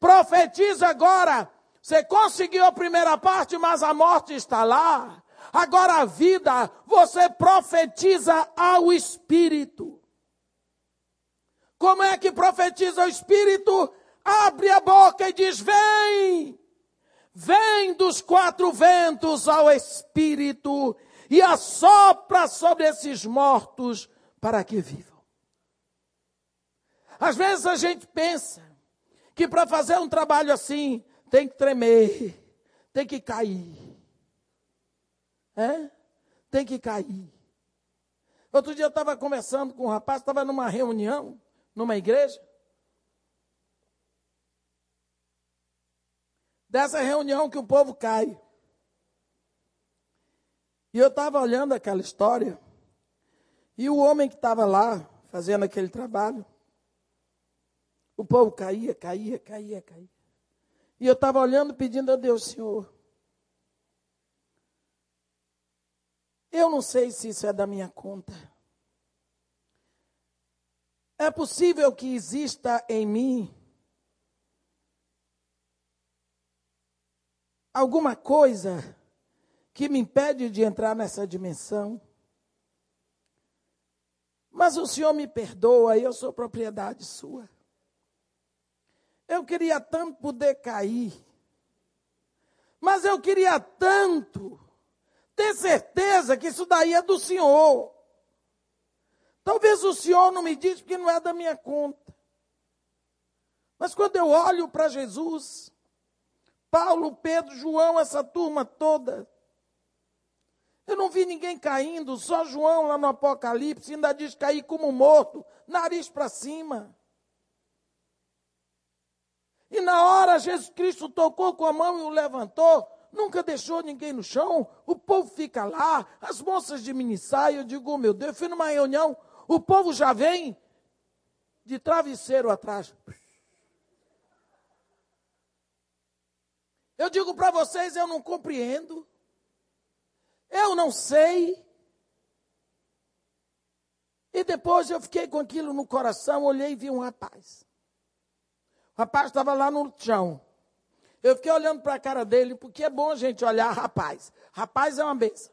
Profetiza agora. Você conseguiu a primeira parte, mas a morte está lá. Agora a vida, você profetiza ao Espírito. Como é que profetiza o Espírito? Abre a boca e diz: Vem! Vem dos quatro ventos ao Espírito e assopra sobre esses mortos para que vivam. Às vezes a gente pensa que para fazer um trabalho assim tem que tremer, tem que cair. É? Tem que cair. Outro dia eu estava conversando com um rapaz, estava numa reunião, numa igreja, dessa reunião que o povo cai. E eu estava olhando aquela história, e o homem que estava lá fazendo aquele trabalho, o povo caía, caía, caía, caía. E eu estava olhando, pedindo a Deus, Senhor, eu não sei se isso é da minha conta. É possível que exista em mim alguma coisa que me impede de entrar nessa dimensão. Mas o Senhor me perdoa, eu sou propriedade sua. Eu queria tanto poder cair, mas eu queria tanto ter certeza que isso daí é do Senhor. Talvez o Senhor não me diz porque não é da minha conta. Mas quando eu olho para Jesus, Paulo, Pedro, João, essa turma toda. Eu não vi ninguém caindo, só João lá no Apocalipse ainda diz cair como morto, nariz para cima. E na hora Jesus Cristo tocou com a mão e o levantou, nunca deixou ninguém no chão, o povo fica lá, as moças de minissaia, eu digo, oh, meu Deus, eu fui numa reunião, o povo já vem de travesseiro atrás. Eu digo para vocês, eu não compreendo. Eu não sei. E depois eu fiquei com aquilo no coração, olhei e vi um rapaz. O rapaz estava lá no chão. Eu fiquei olhando para a cara dele, porque é bom a gente olhar rapaz. Rapaz é uma benção.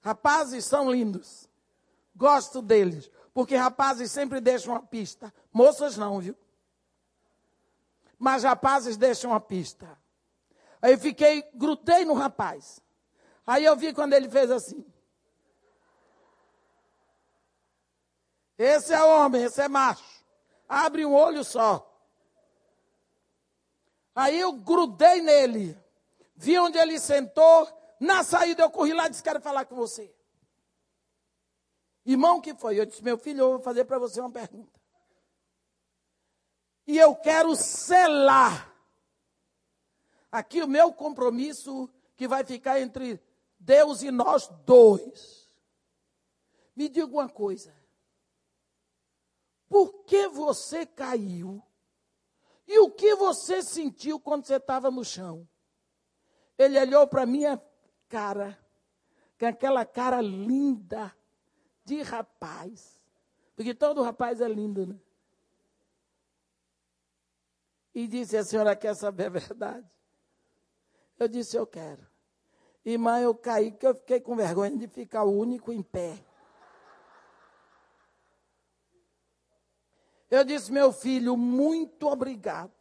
Rapazes são lindos. Gosto deles. Porque rapazes sempre deixam uma pista. Moças não, viu? Mas rapazes deixam a pista. Aí fiquei, grudei no rapaz. Aí eu vi quando ele fez assim. Esse é homem, esse é macho. Abre um olho só. Aí eu grudei nele. Vi onde ele sentou. Na saída eu corri lá e disse: Quero falar com você. Irmão, que foi? Eu disse: Meu filho, eu vou fazer para você uma pergunta. E eu quero selar aqui o meu compromisso que vai ficar entre Deus e nós dois. Me diga uma coisa. Por que você caiu? E o que você sentiu quando você estava no chão? Ele olhou para minha cara, com aquela cara linda de rapaz. Porque todo rapaz é lindo, né? E disse: A senhora quer saber a verdade? Eu disse: Eu quero. Irmã, eu caí, porque eu fiquei com vergonha de ficar o único em pé. Eu disse, meu filho, muito obrigado.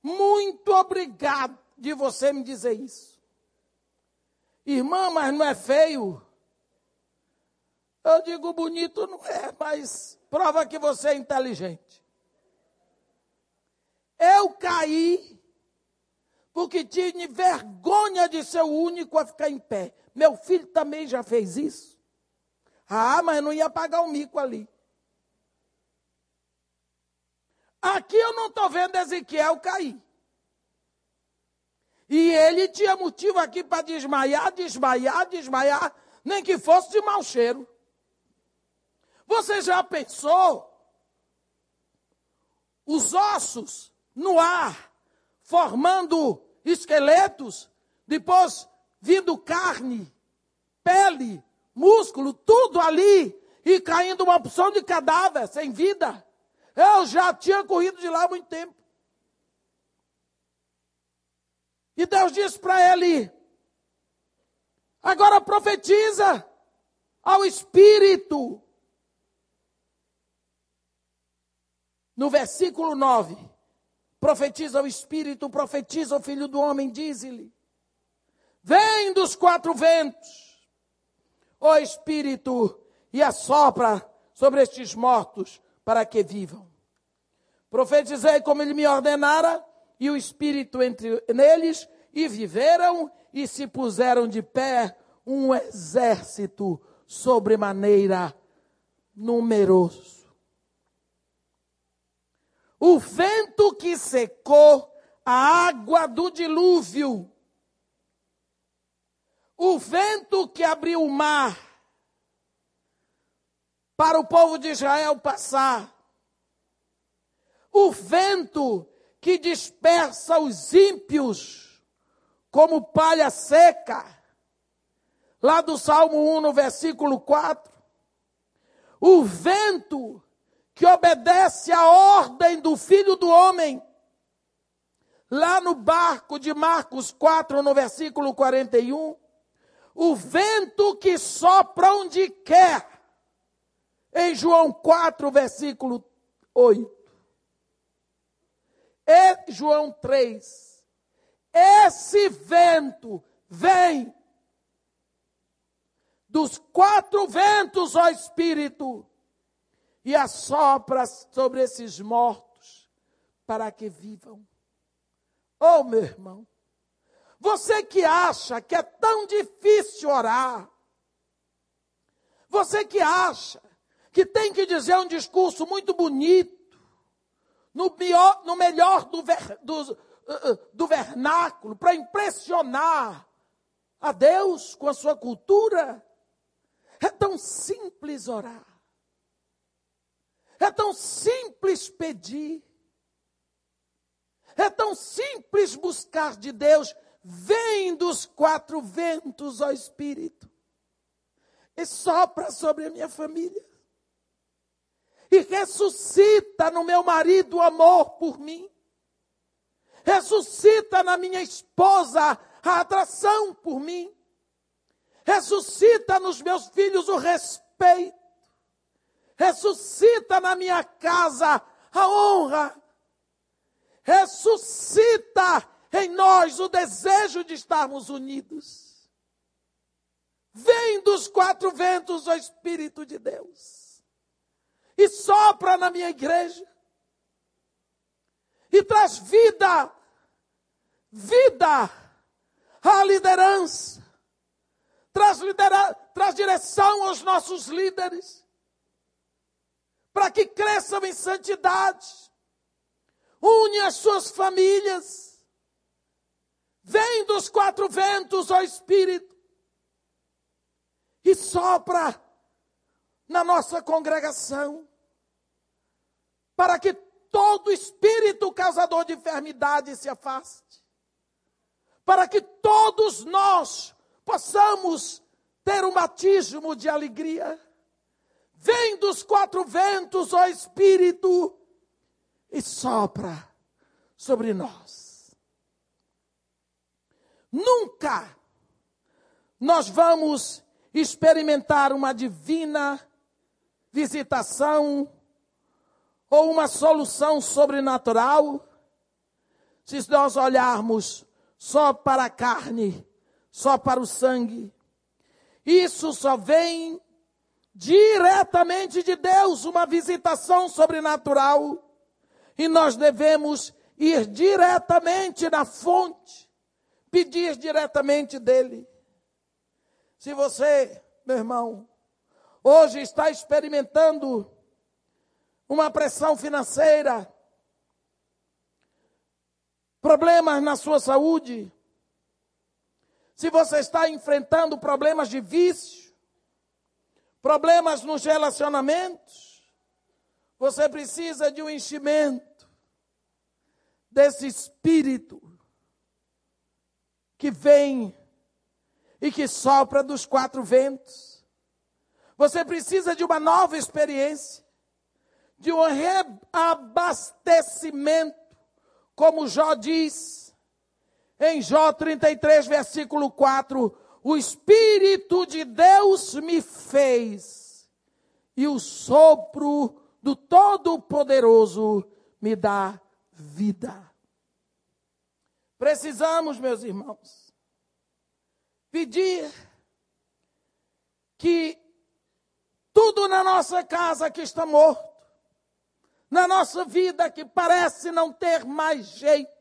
Muito obrigado de você me dizer isso. Irmã, mas não é feio? Eu digo, bonito não é, mas prova que você é inteligente. Eu caí porque tive vergonha de ser o único a ficar em pé. Meu filho também já fez isso. Ah, mas não ia pagar o mico ali. Aqui eu não estou vendo Ezequiel cair. E ele tinha motivo aqui para desmaiar, desmaiar, desmaiar, nem que fosse de mau cheiro. Você já pensou? Os ossos no ar, formando esqueletos, depois vindo carne, pele, músculo, tudo ali, e caindo uma opção de cadáver sem vida. Eu já tinha corrido de lá há muito tempo. E Deus disse para ele: agora profetiza ao Espírito. No versículo 9, profetiza ao Espírito, profetiza ao Filho do Homem, diz-lhe: Vem dos quatro ventos, ó Espírito, e assopra sobre estes mortos, para que vivam. Profetizei como ele me ordenara, e o Espírito entre neles, e viveram, e se puseram de pé um exército sobremaneira numeroso. O vento que secou a água do dilúvio, o vento que abriu o mar para o povo de Israel passar, o vento que dispersa os ímpios como palha seca, lá do Salmo 1, no versículo 4, o vento que obedece à ordem do Filho do Homem. Lá no barco de Marcos 4, no versículo 41, o vento que sopra onde quer. Em João 4, versículo 8. E João 3. Esse vento vem dos quatro ventos, ó Espírito, e assopra sobre esses mortos para que vivam. Oh, meu irmão, você que acha que é tão difícil orar, você que acha que tem que dizer um discurso muito bonito, no, pior, no melhor do, ver, do, uh, uh, do vernáculo, para impressionar a Deus com a sua cultura, é tão simples orar. É tão simples pedir. É tão simples buscar de Deus. Vem dos quatro ventos, ó Espírito. E sopra sobre a minha família. E ressuscita no meu marido o amor por mim. Ressuscita na minha esposa a atração por mim. Ressuscita nos meus filhos o respeito ressuscita na minha casa a honra, ressuscita em nós o desejo de estarmos unidos. Vem dos quatro ventos o Espírito de Deus e sopra na minha igreja e traz vida, vida à liderança, traz, lidera traz direção aos nossos líderes, para que cresçam em santidade, une as suas famílias, vem dos quatro ventos, ó Espírito, e sopra na nossa congregação, para que todo espírito causador de enfermidade se afaste. Para que todos nós possamos ter um batismo de alegria. Vem dos quatro ventos, ó Espírito, e sopra sobre nós. Nunca nós vamos experimentar uma divina visitação ou uma solução sobrenatural, se nós olharmos só para a carne, só para o sangue. Isso só vem diretamente de Deus, uma visitação sobrenatural. E nós devemos ir diretamente na fonte, pedir diretamente dele. Se você, meu irmão, hoje está experimentando uma pressão financeira, problemas na sua saúde, se você está enfrentando problemas de vício, problemas nos relacionamentos, você precisa de um enchimento desse espírito que vem e que sopra dos quatro ventos. Você precisa de uma nova experiência de um reabastecimento, como Jó diz, em Jó 33, versículo 4: O Espírito de Deus me fez, e o sopro do Todo-Poderoso me dá vida. Precisamos, meus irmãos, pedir que tudo na nossa casa que está morto, na nossa vida que parece não ter mais jeito,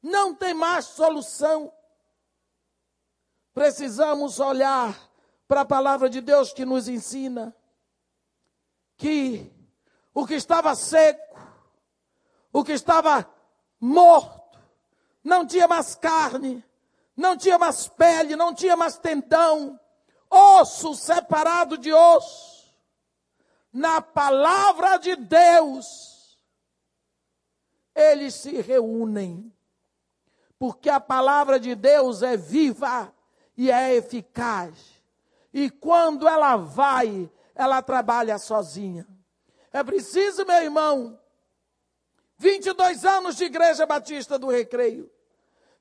não tem mais solução. Precisamos olhar para a palavra de Deus que nos ensina que o que estava seco, o que estava morto, não tinha mais carne, não tinha mais pele, não tinha mais tendão, osso separado de osso na palavra de Deus, eles se reúnem. Porque a palavra de Deus é viva e é eficaz. E quando ela vai, ela trabalha sozinha. É preciso, meu irmão, 22 anos de Igreja Batista do Recreio,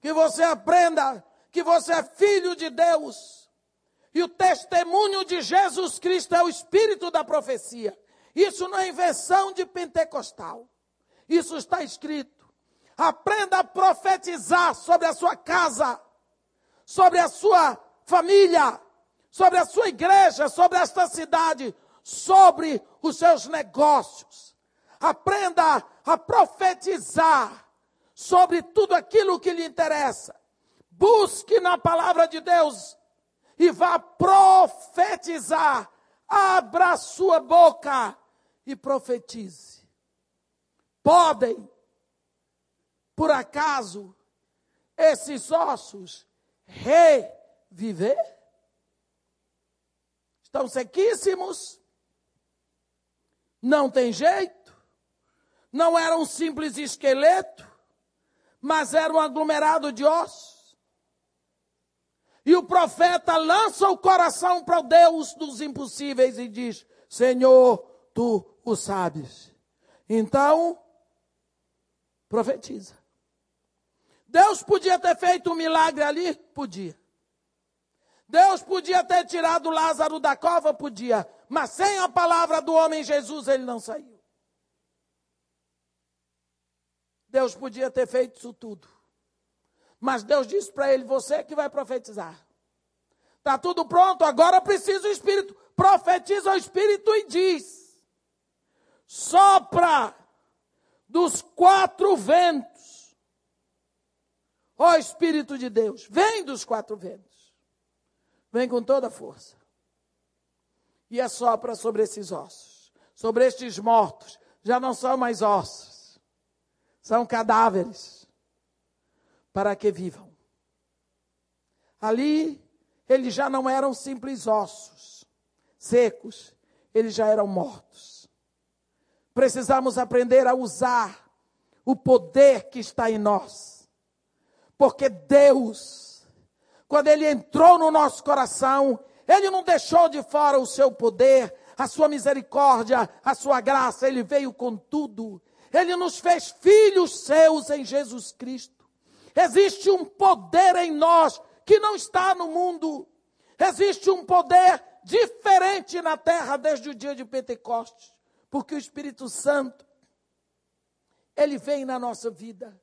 que você aprenda que você é filho de Deus e o testemunho de Jesus Cristo é o espírito da profecia. Isso não é invenção de pentecostal. Isso está escrito. Aprenda a profetizar sobre a sua casa, sobre a sua família, sobre a sua igreja, sobre esta cidade, sobre os seus negócios. Aprenda a profetizar sobre tudo aquilo que lhe interessa. Busque na palavra de Deus e vá profetizar. Abra sua boca e profetize. Podem, por acaso, esses ossos reviver? Estão sequíssimos? Não tem jeito? Não era um simples esqueleto, mas era um aglomerado de ossos? E o profeta lança o coração para o Deus dos impossíveis e diz: Senhor, tu o sabes. Então, profetiza. Deus podia ter feito um milagre ali? Podia. Deus podia ter tirado Lázaro da cova? Podia. Mas sem a palavra do homem Jesus, ele não saiu. Deus podia ter feito isso tudo. Mas Deus disse para ele: Você é que vai profetizar. Está tudo pronto, agora precisa o Espírito. Profetiza o Espírito e diz: Sopra dos quatro ventos. Ó Espírito de Deus, vem dos quatro ventos. Vem com toda a força. E assopra sobre esses ossos, sobre estes mortos. Já não são mais ossos, são cadáveres, para que vivam. Ali, eles já não eram simples ossos secos, eles já eram mortos. Precisamos aprender a usar o poder que está em nós. Porque Deus, quando Ele entrou no nosso coração, Ele não deixou de fora o seu poder, a sua misericórdia, a sua graça, Ele veio com tudo. Ele nos fez filhos seus em Jesus Cristo. Existe um poder em nós que não está no mundo. Existe um poder diferente na terra desde o dia de Pentecostes. Porque o Espírito Santo, ele vem na nossa vida.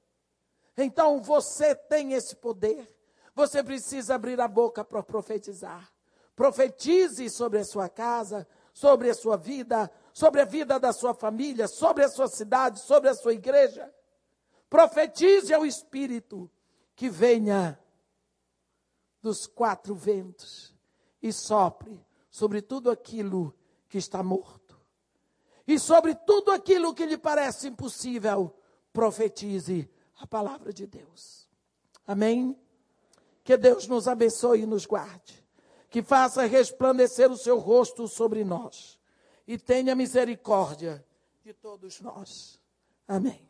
Então você tem esse poder. Você precisa abrir a boca para profetizar. Profetize sobre a sua casa, sobre a sua vida, sobre a vida da sua família, sobre a sua cidade, sobre a sua igreja. Profetize ao Espírito que venha dos quatro ventos e sopre sobre tudo aquilo que está morto. E sobre tudo aquilo que lhe parece impossível, profetize a palavra de Deus. Amém? Que Deus nos abençoe e nos guarde. Que faça resplandecer o seu rosto sobre nós. E tenha misericórdia de todos nós. Amém.